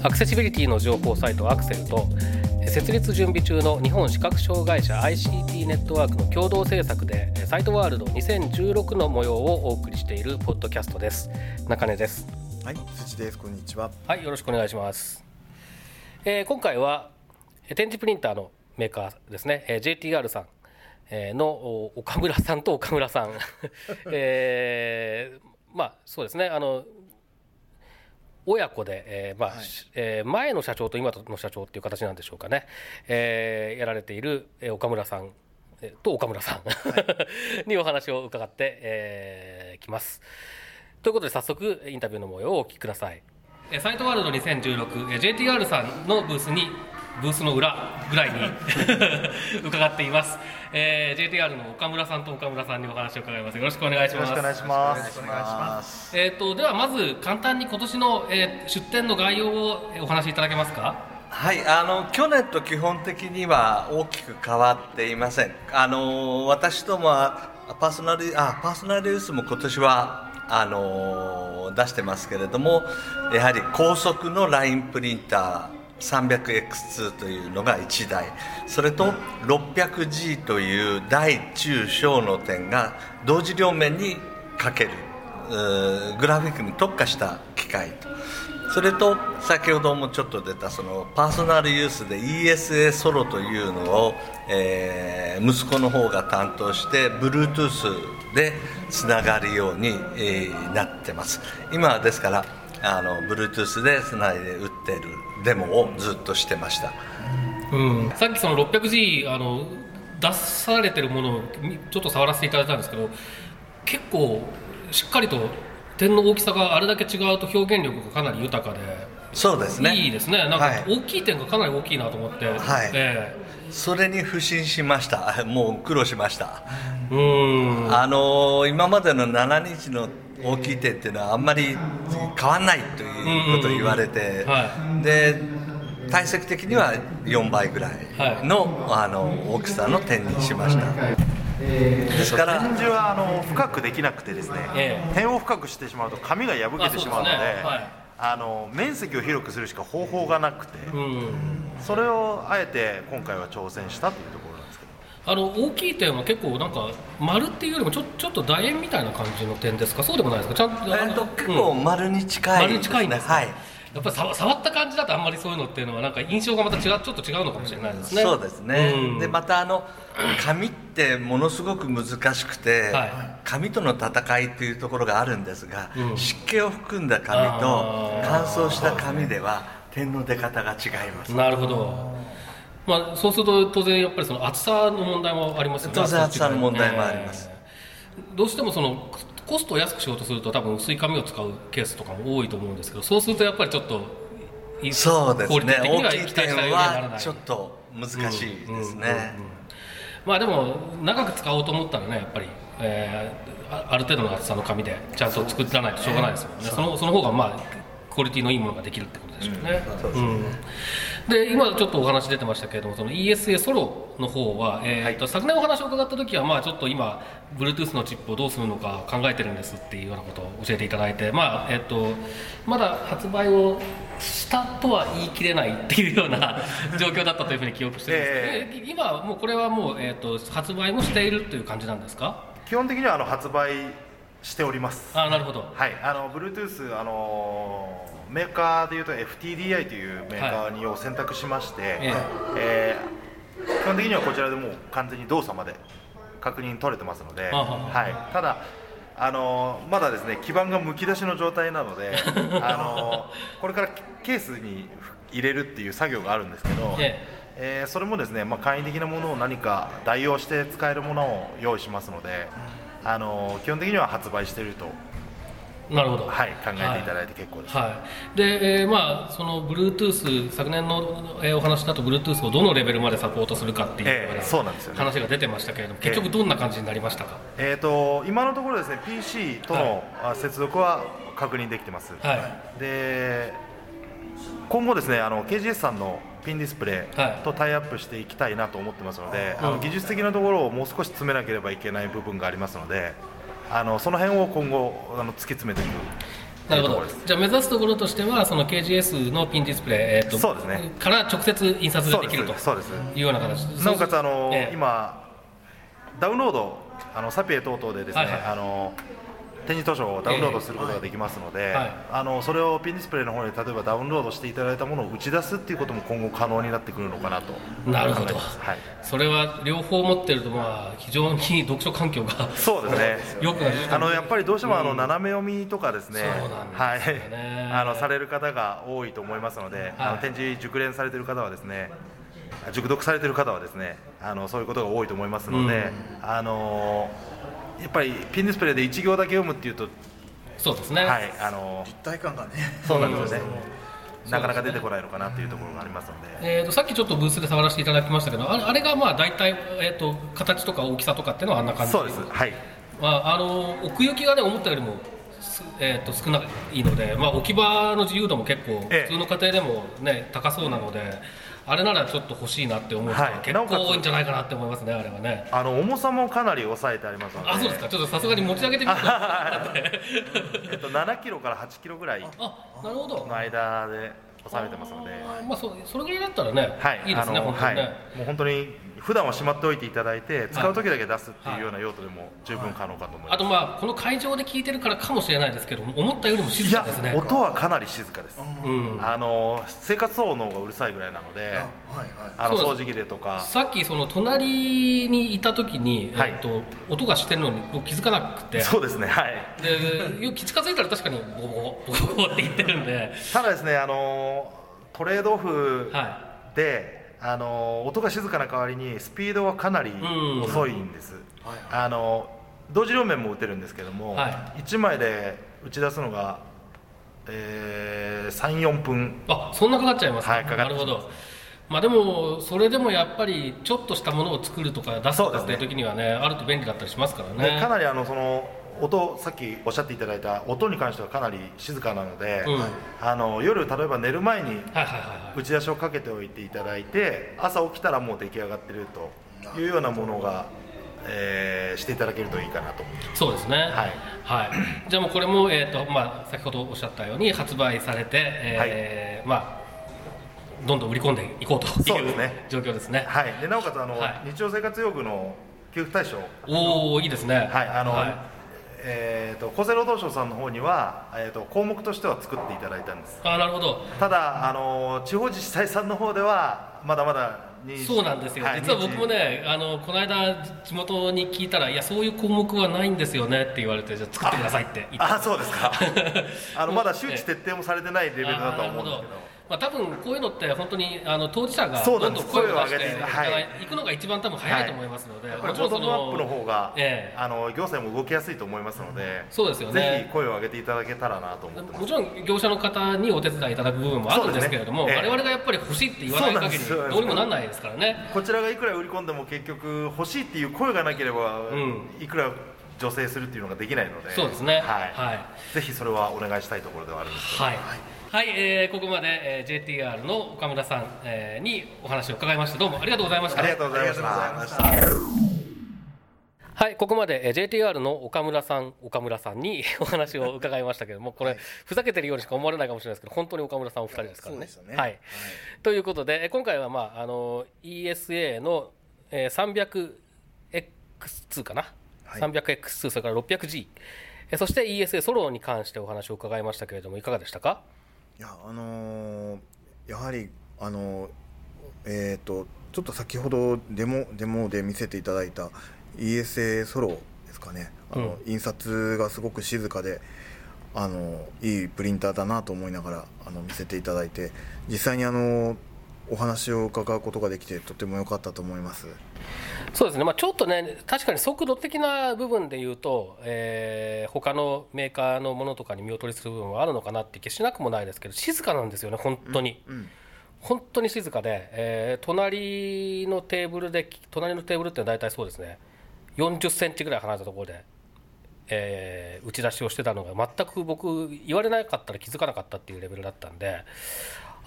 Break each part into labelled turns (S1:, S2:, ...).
S1: アクセシビリティの情報サイトアクセルと設立準備中の日本視覚障害者 ICT ネットワークの共同制作でサイトワールド2016の模様をお送りしているポッドキャストです。中根です。
S2: はい辻です。こんにちは。
S1: はいよろしくお願いします、えー今回はえー展示プリンターのメーカーですね、えー JTR さん。えーのお岡村さんと岡村さん。えーまあそうですね。あの親子で、えーまあ
S2: はい
S1: しえー前の社長と今の社長っていう形なんでしょうかね、えーやられている、えー岡村さんえーと岡村さん、にお話を伺って、えーきます。ということで早速インタビューの模様をお聞きください。えーサイトワールド2016、えー JTR さんのブースにブースの裏ぐらいに 伺っています、えー JTR の岡村さんと岡村さんにお話を伺いますよろしくお願いします
S3: よろしくお願いします。
S2: よろしくお願いします
S1: えー、とではまず簡単に今年の、えー出展の概要をえーお話しいただけますか？
S3: はい、あの去年と基本的には大きく変わっていません。あの私どもはパーソナルあパーソナルユースも今年はあの出してますけれども、やはり高速のラインプリンター。300X2 というのが1台。それと 600G という大中小の点が同時両面にかけるグラフィックに特化した機械と。それと先ほどもちょっと出たそのパーソナルユースで ESA ソロというのを、えー息子の方が担当して Bluetooth でつながるように、えーなってます。今はですからあの Bluetooth でつないで打ってるデモをずっとしてました。
S1: うん、さっきその 600G あの出されてるものをみちょっと触らせていただいたんですけど結構しっかりと点の大きさがあれだけ違うと表現力がかなり豊かで、
S3: そうですね。
S1: いいですね。なんか
S3: はい。
S1: 大きい点がかなり大きいなと思って、
S3: はい。
S1: え
S3: それに不信しました。もう苦労しました。
S1: えうん。
S3: あのー今までの7日の大きい点っていうのはあんまり変わんないということを言われて、
S1: うんうんうんは
S3: で体積的には4倍ぐらいの,、あの大きさの点にしました、ですから
S4: 展示はあの深くできなくてですね、
S1: ええ。
S4: 点を深くしてしまうと紙が破けてしまうので
S1: あそうですね。はい。
S4: あの面積を広くするしか方法がなくて、
S1: うん
S4: それをあえて今回は挑戦したというと
S1: あの大きい点は結構なんか丸っていうよりもちょちょっと楕円みたいな感じの点ですか？そうでもないですか？ちゃんと
S3: えっと結構
S1: うん。
S3: 丸に近い
S1: 丸に近いんですか、
S3: はい。
S1: やっぱり触触った感じだとあんまりそういうのっていうのはなんか印象がまた違うちょっと違うのかもしれないですね。
S3: そうですね、
S1: うん。
S3: でまたあの紙ってものすごく難しくて、
S1: はい。
S3: 紙との戦いというところがあるんですが、
S1: うん。
S3: 湿気を含んだ紙と乾燥した紙では点の出方が違います。
S1: なるほどまあそうすると当然やっぱりその厚さの問題もありますよね
S3: 当然厚さの問題もあります。
S1: えー。どうしてもそのコストを安くしようとすると多分薄い紙を使うケースとかも多いと思うんですけどそうするとやっぱりちょっとい
S3: そうですね。大きい点
S1: は
S3: ちょっと難しいですね、
S1: うんうんうん。うんまあでも長く使おうと思ったらねやっぱり、えーあある程度の厚さの紙でちゃんと作らないとしょうがないですもんね。そのその方がまあクオリティのいいものができるってことでしょうね、うん。で今ちょっとお話出てましたけれどもその ESA ソロの方は、えーと昨年お話を伺った時はまあちょっと今 Bluetooth のチップをどうするのか考えてるんですっていうようなことを教えていただいてまあえっ、とまだ発売をしたとは言い切れないっていうような 状況だったというふうに記憶してるんですけど、え今はもうこれはもう、えー、と発売もしているという感じなんですか？
S4: 基本的にはあの発売しております。
S1: ああなるほど。
S4: はい、あの Bluetooth あのメーカーでいうと FTDI というメーカーにを選択しまして、
S1: え
S4: え。ー基本的にはこちらでもう完全に動作まで確認取れてますので、
S1: あは
S4: はい、ただあのまだですね基板がむき出しの状態なので あのこれからケースに入れるっていう作業があるんですけど、
S1: え。
S4: えーそれもですね、まあ、簡易的なものを何か代用して使えるものを用意しますので、あの基本的には発売していると、
S1: なるほど、
S4: はい、考えていただいて結構です、
S1: はい、で、えーまあその Bluetooth 昨年の、えーお話だと Bluetooth をどのレベルまでサポートするかっていう
S4: そうなんですよね。
S1: 話が出てましたけれども結局どんな感じになりましたか、
S4: えー、と今のところですね PC とのあ接続は確認できてます、
S1: はい。
S4: で今後ですねあの KGS さんのピンディスプレ
S1: はい。
S4: イとタイアップしていきたいなと思ってますので、あ
S1: うん
S4: の技術的なところをもう少し詰めなければいけない部分がありますのであのその辺を今後あの突き詰めていく
S1: なるほど。じゃあ目指すところとしてはその KGS のピンディスプレイ、えーと
S4: そうですね。
S1: から直接印刷できると
S4: です。そうです。
S1: いうような形
S4: なおかつあの、
S1: ええ。
S4: 今ダウンロードあのサピエ等々でですね、
S1: はいはい。
S4: あの展示図書をダウンロードすることができますので、
S1: はい。
S4: あのそれをピンディスプレイの方に例えばダウンロードしていただいたものを打ち出すっていうことも今後可能になってくるのかなと。
S1: なるほど。
S4: はい、
S1: それは両方持ってるとまあ非常に読書環境が
S4: そうですね。
S1: よく
S4: あのやっぱりどうしてもあの斜め読みとかですね、
S1: そうなん
S4: はい、あのされる方が多いと思いますので、あの展示熟練されている方はですね、熟読されている方はですね、あのそういうことが多いと思いますので、あのやっぱりピンディスプレイで1行だけ読むっていうと、
S1: そうですね、
S4: はい、あの
S5: 一体感がね。
S4: そうなんですよね。
S1: うん
S4: なかなか出てこないのかなっていうところがありますので、
S1: えー、とさっきちょっとブースで触らせていただきましたけどあれあれがまあ大体、えー、と形とか大きさとかっていうのはあんな感じ？
S4: そうです、はい、
S1: まあ、あの奥行きがね思ったよりもす、えー、と少ないので、まあ、置き場の自由度も結構
S4: ええ。
S1: 普通の家庭でも、ね、高そうなのであれならちょっと欲しいなって思う人が
S4: はい。
S1: 結構多いんじゃないかなって思いますねあれはね。
S4: あの重さもかなり抑えてありますので、
S1: あそうですか。ちょっとさすがに持ち上げてみると
S4: えっと7キロから8キロぐらい
S1: あなるほど。
S4: の間で収めてますので。
S1: まあ、そそれぐらいだったらね、
S4: はい、
S1: いいですね本当にね、
S4: はい、もう本当に普段はしまっておいていただいて使う時だけ出すっていうような用途でも十分可能かと思います、
S1: あとまあこの会場で聞いてるからかもしれないですけど思ったよりも静かですね
S4: 音はかなり静かです、
S1: うん。
S4: あの生活音の方がうるさいぐらいなので
S5: はいはい。
S4: あの掃除機でとか。
S1: さっきその隣にいた時に、
S4: はい。
S1: えっと音がしてるのに僕気づかなくて。
S4: そうですねはい。
S1: でよく近づいたら確かにボコボコボって言ってるんで、
S4: ただですねあのトレードオフ
S1: は
S4: で、あの音が静かな代わりにスピードはかなり
S1: うん。
S4: 遅いんです、あの同時両面も打てるんですけども、
S1: は
S4: 1枚で打ち出すのが、えー、34分。
S1: い、あそんなかかっちゃいますか、
S4: はいかかってしまいます。
S1: なるほど。まあ、でもそれでもやっぱりちょっとしたものを作るとか出すとかっていう時にはねあると便利だったりしますからね。
S4: でかなりあのその音さっきおっしゃっていただいた音に関してはかなり静かなので、
S1: うん。はい
S4: あの夜例えば寝る前に
S1: はいはいはい
S4: 打ち出しをかけておいていただいて朝起きたらもう出来上がってるというようなものが、えーしていただけるといいかなと
S1: そうですね。
S4: はい。
S1: はい、じゃあもうこれも、えーとまあ、先ほどおっしゃったように発売されて、えーまあどんどん売り込んでいこうという
S4: そうですね。
S1: 状況ですね。
S4: はい、でなおかつあの、
S1: はい。
S4: 日常生活用具の給付対象、
S1: おおいいですね。
S4: はい。あの
S1: はい。
S4: えー、と厚生労働省さんの方には、えー、と項目としては作っていただいたんです。
S1: あーなるほど。
S4: ただあの地方自治体さんの方ではまだまだ
S1: そうなんですよ、
S4: はい
S1: 実は僕もねあのこの間地元に聞いたらいやそういう項目はないんですよねって言われてじゃあ作ってくださいって言って
S4: あそうですか。あのまだ周知徹底もされてないレベルだとは思うんですけど
S1: まあ、多分こういうのって本当にあの当事者がどんどん声を出して
S4: 声を上げて
S1: いかない。行くのが一番多分早いと思いますので、
S4: やっぱり
S1: もちろんそ
S4: ボトムアップの方が、
S1: ええ。
S4: あの行政も動きやすいと思いますので、
S1: そうですよね。
S4: ぜひ声を上げていただけたらなと思ってます。
S1: もちろん業者の方にお手伝いいただく部分もあるんですけれども、
S4: ねええ
S1: 我々がやっぱり欲しいって言わない限りどうにもなんないですからね。
S4: こちらがいくら売り込んでも結局欲しいっていう声がなければ、
S1: ん。
S4: いくら助成するっていうのができないので。
S1: そうですね。
S4: はい。
S1: はい。
S4: ぜひそれはお願いしたいところではあるんですけど。
S1: はい、はいえーここまで、えー JTR の岡村さん、えーにお話を伺いました。どうもありがとうございました。
S4: ありがとうございました。
S1: はい、ここまでえー JTR の岡村さん、岡村さんに お話を伺いましたけども、これ、ふざけてるようにしか思われないかもしれないですけど、本当に岡村さんお二人ですからね。
S5: そうですよね。
S1: はい。ということで、えー今回は、まあ、あの ESA の、えー 300X2 かな、
S5: はい。
S1: 300X2、それから 600G、えーそして ESA ソロに関してお話を伺いましたけれども、いかがでしたか？
S5: いやあのーやはりあのーえっ、とちょっと先ほどデモデモで見せていただいた ESA ソロですかね。あの、印刷がすごく静かであのいいプリンターだなと思いながらあの見せていただいて実際にあのお話を伺うことができてとても良かったと思います
S1: そうですね、まあ、ちょっとね、確かに速度的な部分で言うと、えー、他のメーカーのものとかに見劣りする部分はあるのかなって気しなくもないですけど、静かなんですよね、本当に。うんうん。本当に静かで、えー、隣のテーブルで隣のテーブルって大体そうですね。40センチぐらい離れたところで、えー、打ち出しをしてたのが全く僕言われなかったら気づかなかったっていうレベルだったんで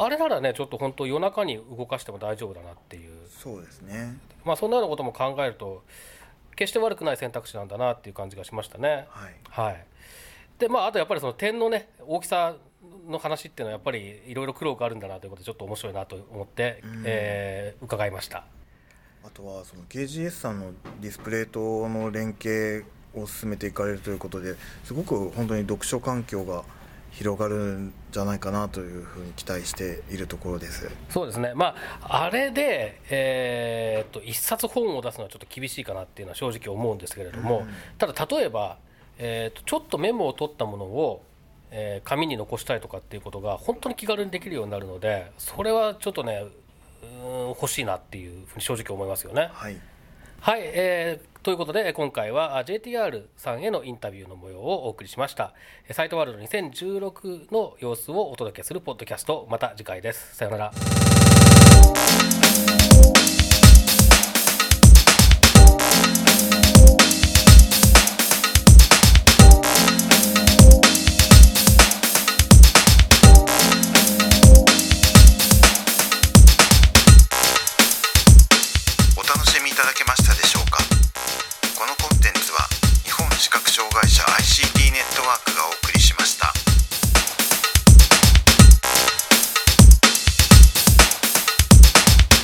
S1: あれならねちょっと本当夜中に動かしても大丈夫だなっていう。
S5: そうですね。
S1: まあそんなようなことも考えると決して悪くない選択肢なんだなっていう感じがしましたね。
S5: はい、
S1: はい、でまああとやっぱりその点のね大きさの話っていうのはやっぱりいろいろ苦労があるんだなということでちょっと面白いなと思って、うん、えー、伺いました。
S5: あとはその KGS さんのディスプレイとの連携を進めていかれるということですごく本当に読書環境が広がるんじゃないかなというふうに期待しているところです。
S1: そうですね、まあ、あれで、えー、っと一冊本を出すのはちょっと厳しいかなっていうのは正直思うんですけれども、うん、ただ例えば、えー、っとちょっとメモを取ったものをえー、紙に残したいとかっていうことが本当に気軽にできるようになるのでそれはちょっとねうん欲しいなっていうふうに正直思いますよね。
S5: はい。
S1: はい、えー、ということで今回は JTR さんへのインタビューの模様をお送りしました。サイトワールド2016の様子をお届けするポッドキャスト。また次回です。さよなら。